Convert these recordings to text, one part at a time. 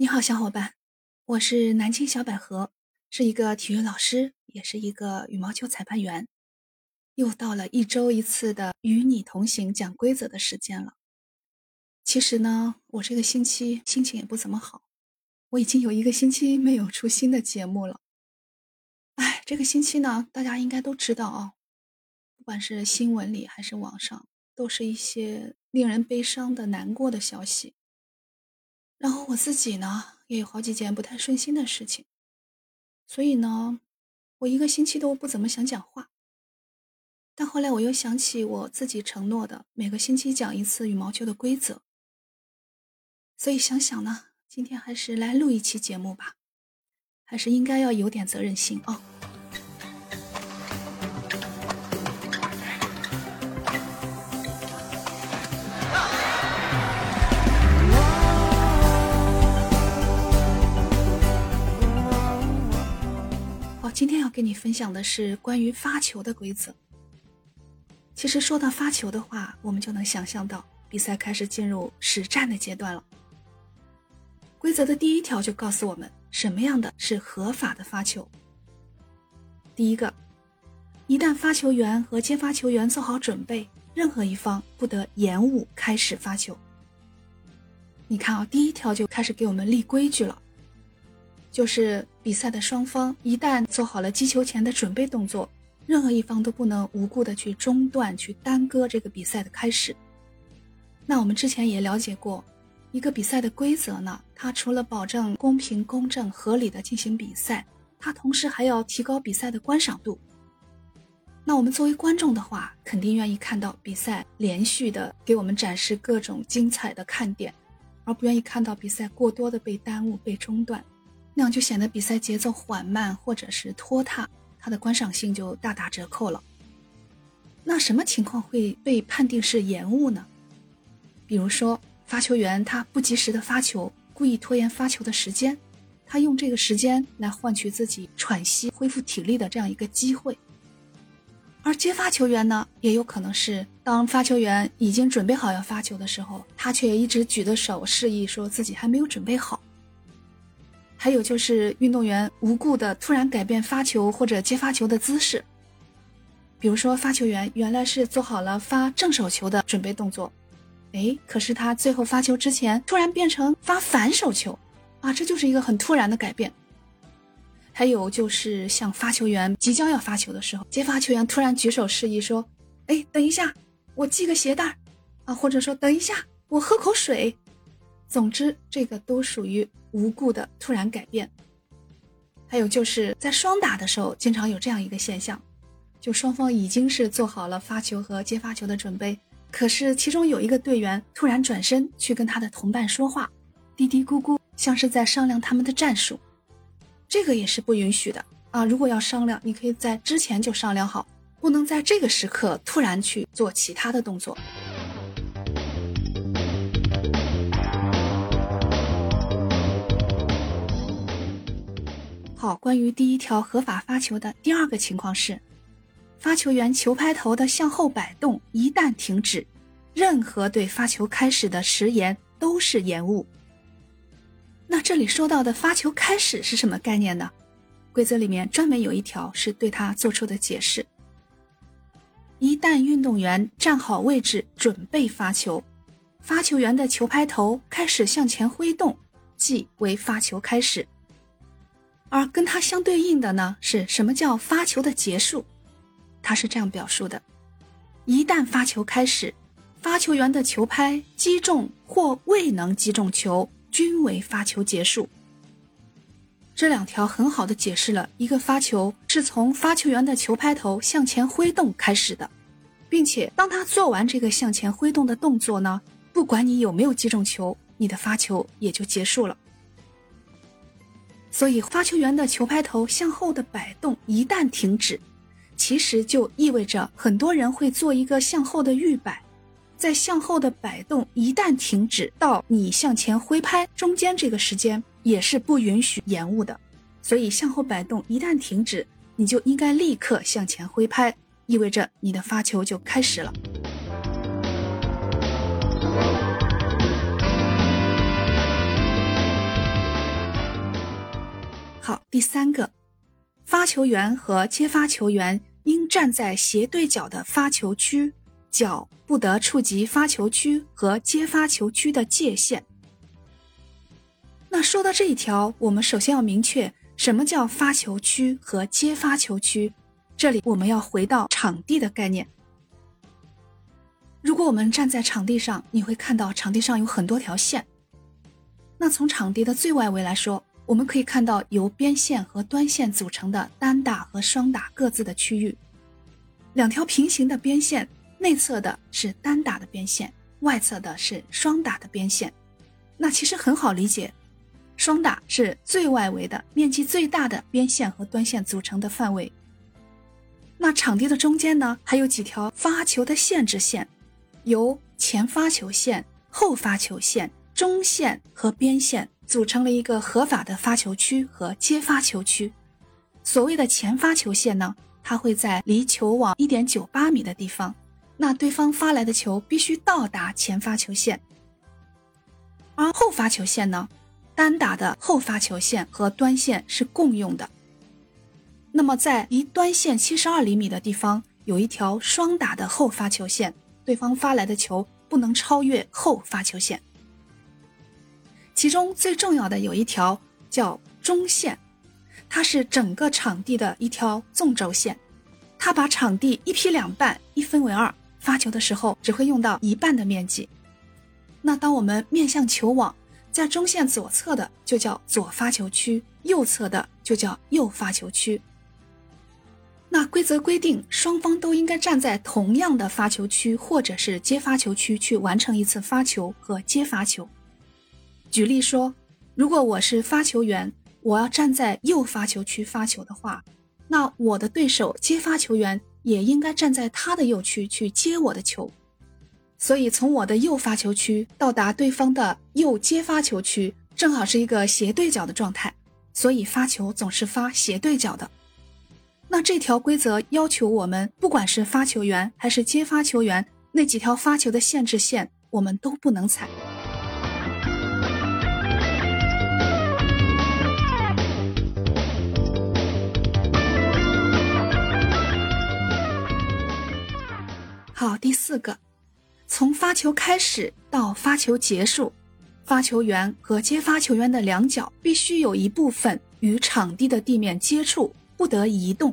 你好，小伙伴，我是南京小百合，是一个体育老师，也是一个羽毛球裁判员。又到了一周一次的与你同行讲规则的时间了。其实呢，我这个星期心情也不怎么好，我已经有一个星期没有出新的节目了。哎，这个星期呢，大家应该都知道啊，不管是新闻里还是网上，都是一些令人悲伤的、难过的消息。然后我自己呢，也有好几件不太顺心的事情，所以呢，我一个星期都不怎么想讲话。但后来我又想起我自己承诺的每个星期讲一次羽毛球的规则，所以想想呢，今天还是来录一期节目吧，还是应该要有点责任心啊。要跟你分享的是关于发球的规则。其实说到发球的话，我们就能想象到比赛开始进入实战的阶段了。规则的第一条就告诉我们什么样的是合法的发球。第一个，一旦发球员和接发球员做好准备，任何一方不得延误开始发球。你看啊，第一条就开始给我们立规矩了。就是比赛的双方一旦做好了击球前的准备动作，任何一方都不能无故的去中断、去耽搁这个比赛的开始。那我们之前也了解过，一个比赛的规则呢，它除了保证公平、公正、合理的进行比赛，它同时还要提高比赛的观赏度。那我们作为观众的话，肯定愿意看到比赛连续的给我们展示各种精彩的看点，而不愿意看到比赛过多的被耽误、被中断。那样就显得比赛节奏缓慢或者是拖沓，它的观赏性就大打折扣了。那什么情况会被判定是延误呢？比如说发球员他不及时的发球，故意拖延发球的时间，他用这个时间来换取自己喘息、恢复体力的这样一个机会。而接发球员呢，也有可能是当发球员已经准备好要发球的时候，他却一直举着手示意说自己还没有准备好。还有就是运动员无故的突然改变发球或者接发球的姿势，比如说发球员原来是做好了发正手球的准备动作，哎，可是他最后发球之前突然变成发反手球，啊，这就是一个很突然的改变。还有就是像发球员即将要发球的时候，接发球员突然举手示意说，哎，等一下，我系个鞋带儿，啊，或者说等一下，我喝口水。总之，这个都属于无故的突然改变。还有就是在双打的时候，经常有这样一个现象，就双方已经是做好了发球和接发球的准备，可是其中有一个队员突然转身去跟他的同伴说话，嘀嘀咕咕，像是在商量他们的战术。这个也是不允许的啊！如果要商量，你可以在之前就商量好，不能在这个时刻突然去做其他的动作。好，关于第一条合法发球的第二个情况是，发球员球拍头的向后摆动一旦停止，任何对发球开始的迟延都是延误。那这里说到的发球开始是什么概念呢？规则里面专门有一条是对它做出的解释：一旦运动员站好位置准备发球，发球员的球拍头开始向前挥动，即为发球开始。而跟它相对应的呢，是什么叫发球的结束？它是这样表述的：一旦发球开始，发球员的球拍击中或未能击中球，均为发球结束。这两条很好的解释了一个发球是从发球员的球拍头向前挥动开始的，并且当他做完这个向前挥动的动作呢，不管你有没有击中球，你的发球也就结束了。所以，发球员的球拍头向后的摆动一旦停止，其实就意味着很多人会做一个向后的预摆，在向后的摆动一旦停止到你向前挥拍中间这个时间也是不允许延误的。所以，向后摆动一旦停止，你就应该立刻向前挥拍，意味着你的发球就开始了。第三个，发球员和接发球员应站在斜对角的发球区，脚不得触及发球区和接发球区的界限。那说到这一条，我们首先要明确什么叫发球区和接发球区。这里我们要回到场地的概念。如果我们站在场地上，你会看到场地上有很多条线。那从场地的最外围来说，我们可以看到由边线和端线组成的单打和双打各自的区域。两条平行的边线，内侧的是单打的边线，外侧的是双打的边线。那其实很好理解，双打是最外围的、面积最大的边线和端线组成的范围。那场地的中间呢，还有几条发球的限制线，由前发球线、后发球线、中线和边线组成了一个合法的发球区和接发球区。所谓的前发球线呢，它会在离球网一点九八米的地方，那对方发来的球必须到达前发球线。而后发球线呢，单打的后发球线和端线是共用的。那么，在离端线七十二厘米的地方，有一条双打的后发球线，对方发来的球不能超越后发球线。其中最重要的有一条叫中线，它是整个场地的一条纵轴线，它把场地一劈两半，一分为二，发球的时候只会用到一半的面积。那当我们面向球网，在中线左侧的就叫左发球区，右侧的就叫右发球区。那规则规定，双方都应该站在同样的发球区或者是接发球区去完成一次发球和接发球。举例说，如果我是发球员，我要站在右发球区发球的话，那我的对手接发球员也应该站在他的右区去接我的球。所以，从我的右发球区到达对方的右接发球区，正好是一个斜对角的状态，所以发球总是发斜对角的。那这条规则要求我们，不管是发球员还是接发球员，那几条发球的限制线，我们都不能踩。好，第四个，从发球开始到发球结束，发球员和接发球员的两脚必须有一部分与场地的地面接触。不得移动。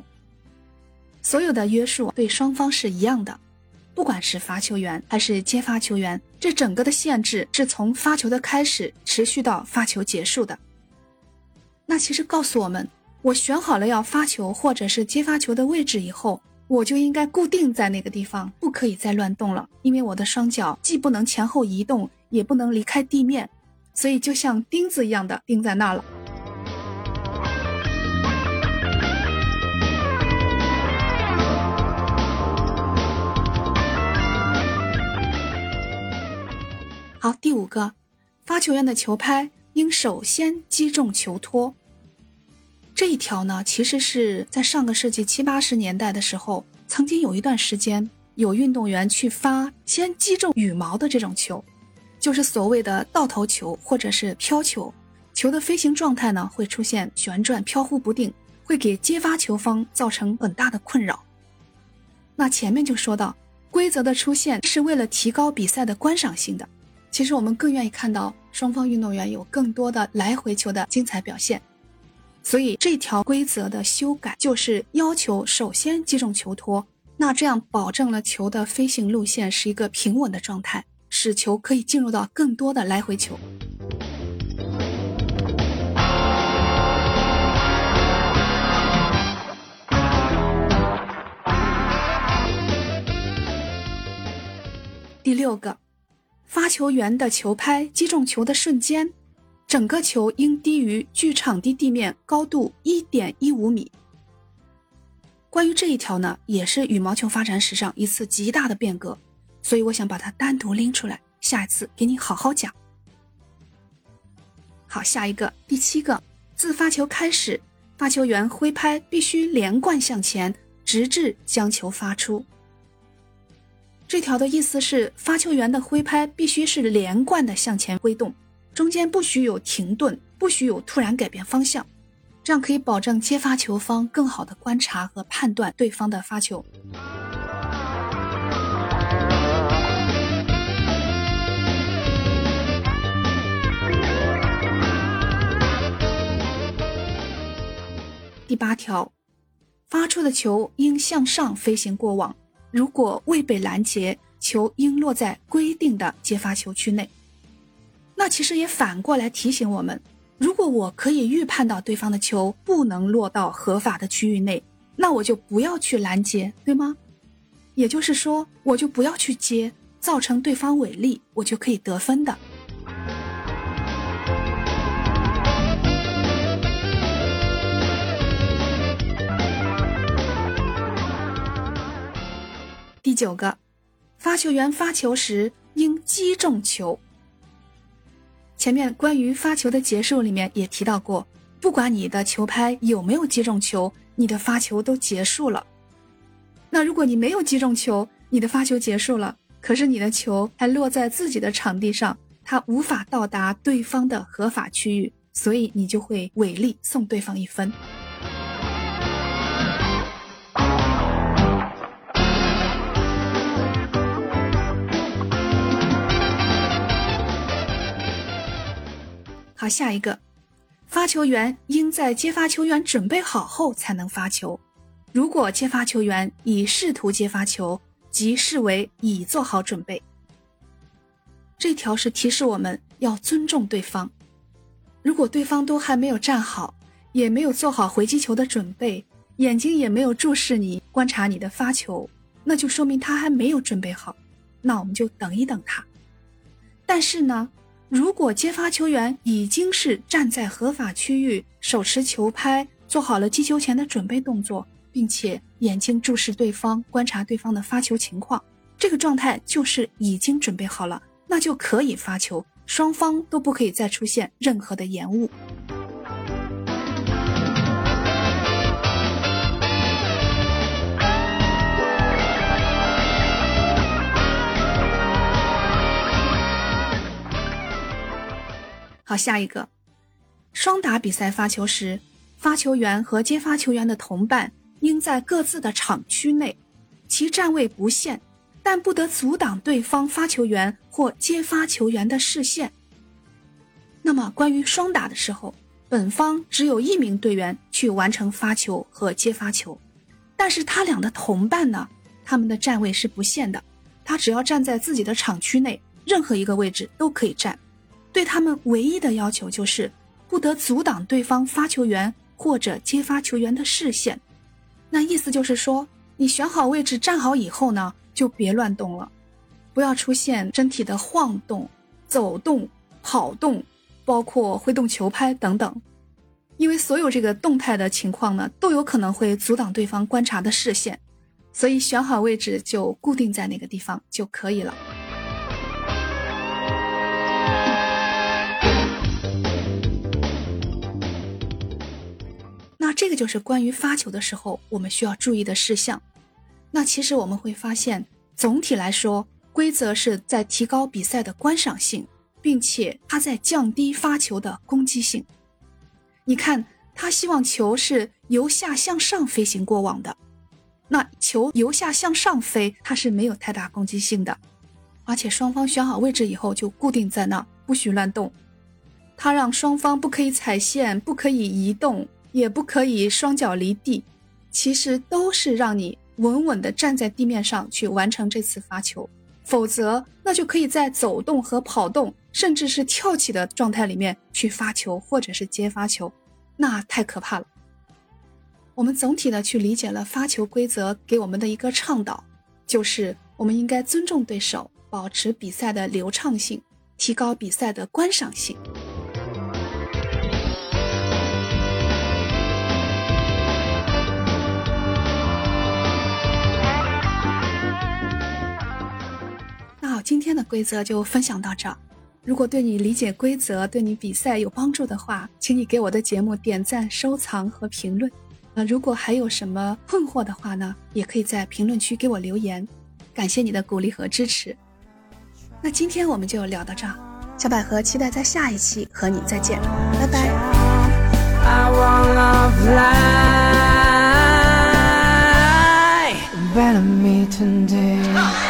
所有的约束对双方是一样的，不管是发球员还是接发球员，这整个的限制是从发球的开始持续到发球结束的。那其实告诉我们，我选好了要发球或者是接发球的位置以后，我就应该固定在那个地方，不可以再乱动了，因为我的双脚既不能前后移动，也不能离开地面，所以就像钉子一样的钉在那了。好，第五个，发球员的球拍应首先击中球托。这一条呢，其实是在上个世纪七八十年代的时候，曾经有一段时间，有运动员去发先击中羽毛的这种球，就是所谓的倒头球或者是飘球。球的飞行状态呢，会出现旋转、飘忽不定，会给接发球方造成很大的困扰。那前面就说到，规则的出现是为了提高比赛的观赏性的。其实我们更愿意看到双方运动员有更多的来回球的精彩表现，所以这条规则的修改就是要求首先击中球托，那这样保证了球的飞行路线是一个平稳的状态，使球可以进入到更多的来回球。第六个。发球员的球拍击中球的瞬间，整个球应低于距场地地面高度一点一五米。关于这一条呢，也是羽毛球发展史上一次极大的变革，所以我想把它单独拎出来，下一次给你好好讲。好，下一个第七个，自发球开始，发球员挥拍必须连贯向前，直至将球发出。这条的意思是，发球员的挥拍必须是连贯的向前挥动，中间不许有停顿，不许有突然改变方向。这样可以保证接发球方更好的观察和判断对方的发球。第八条，发出的球应向上飞行过网，如果未被拦截，球应落在规定的接发球区内。那其实也反过来提醒我们，如果我可以预判到对方的球不能落到合法的区域内，那我就不要去拦截，对吗？也就是说，我就不要去接，造成对方违例，我就可以得分的。第九个，发球员发球时应击中球。前面关于发球的结束里面也提到过，不管你的球拍有没有击中球，你的发球都结束了。那如果你没有击中球，你的发球结束了，可是你的球还落在自己的场地上，它无法到达对方的合法区域，所以你就会违例送对方一分。下一个，发球员应在接发球员准备好后才能发球。如果接发球员已试图接发球，即视为已做好准备。这条是提示我们要尊重对方。如果对方都还没有站好，也没有做好回击球的准备，眼睛也没有注视你观察你的发球，那就说明他还没有准备好。那我们就等一等他。但是呢？如果接发球员已经是站在合法区域，手持球拍，做好了击球前的准备动作，并且眼睛注视对方，观察对方的发球情况，这个状态就是已经准备好了，那就可以发球，双方都不可以再出现任何的延误。好，下一个，双打比赛发球时，发球员和接发球员的同伴应在各自的场区内，其站位不限，但不得阻挡对方发球员或接发球员的视线。那么，关于双打的时候，本方只有一名队员去完成发球和接发球，但是他俩的同伴呢，他们的站位是不限的，他只要站在自己的场区内，任何一个位置都可以站。对他们唯一的要求就是，不得阻挡对方发球员或者接发球员的视线。那意思就是说，你选好位置站好以后呢，就别乱动了，不要出现身体的晃动、走动、跑动，包括挥动球拍等等，因为所有这个动态的情况呢，都有可能会阻挡对方观察的视线。所以选好位置就固定在那个地方就可以了。这个就是关于发球的时候我们需要注意的事项。那其实我们会发现，总体来说，规则是在提高比赛的观赏性，并且它在降低发球的攻击性。你看，他希望球是由下向上飞行过网的，那球由下向上飞，它是没有太大攻击性的，而且双方选好位置以后就固定在那，不许乱动。他让双方不可以踩线，不可以移动。也不可以双脚离地，其实都是让你稳稳地站在地面上去完成这次发球，否则那就可以在走动和跑动，甚至是跳起的状态里面去发球或者是接发球，那太可怕了。我们总体的去理解了发球规则给我们的一个倡导，就是我们应该尊重对手，保持比赛的流畅性，提高比赛的观赏性。今天的规则就分享到这儿。如果对你理解规则对你比赛有帮助的话请你给我的节目点赞收藏和评论。那如果还有什么困惑的话呢也可以在评论区给我留言。感谢你的鼓励和支持。那今天我们就聊到这儿小百合期待在下一期和你再见。拜拜。I wanna today.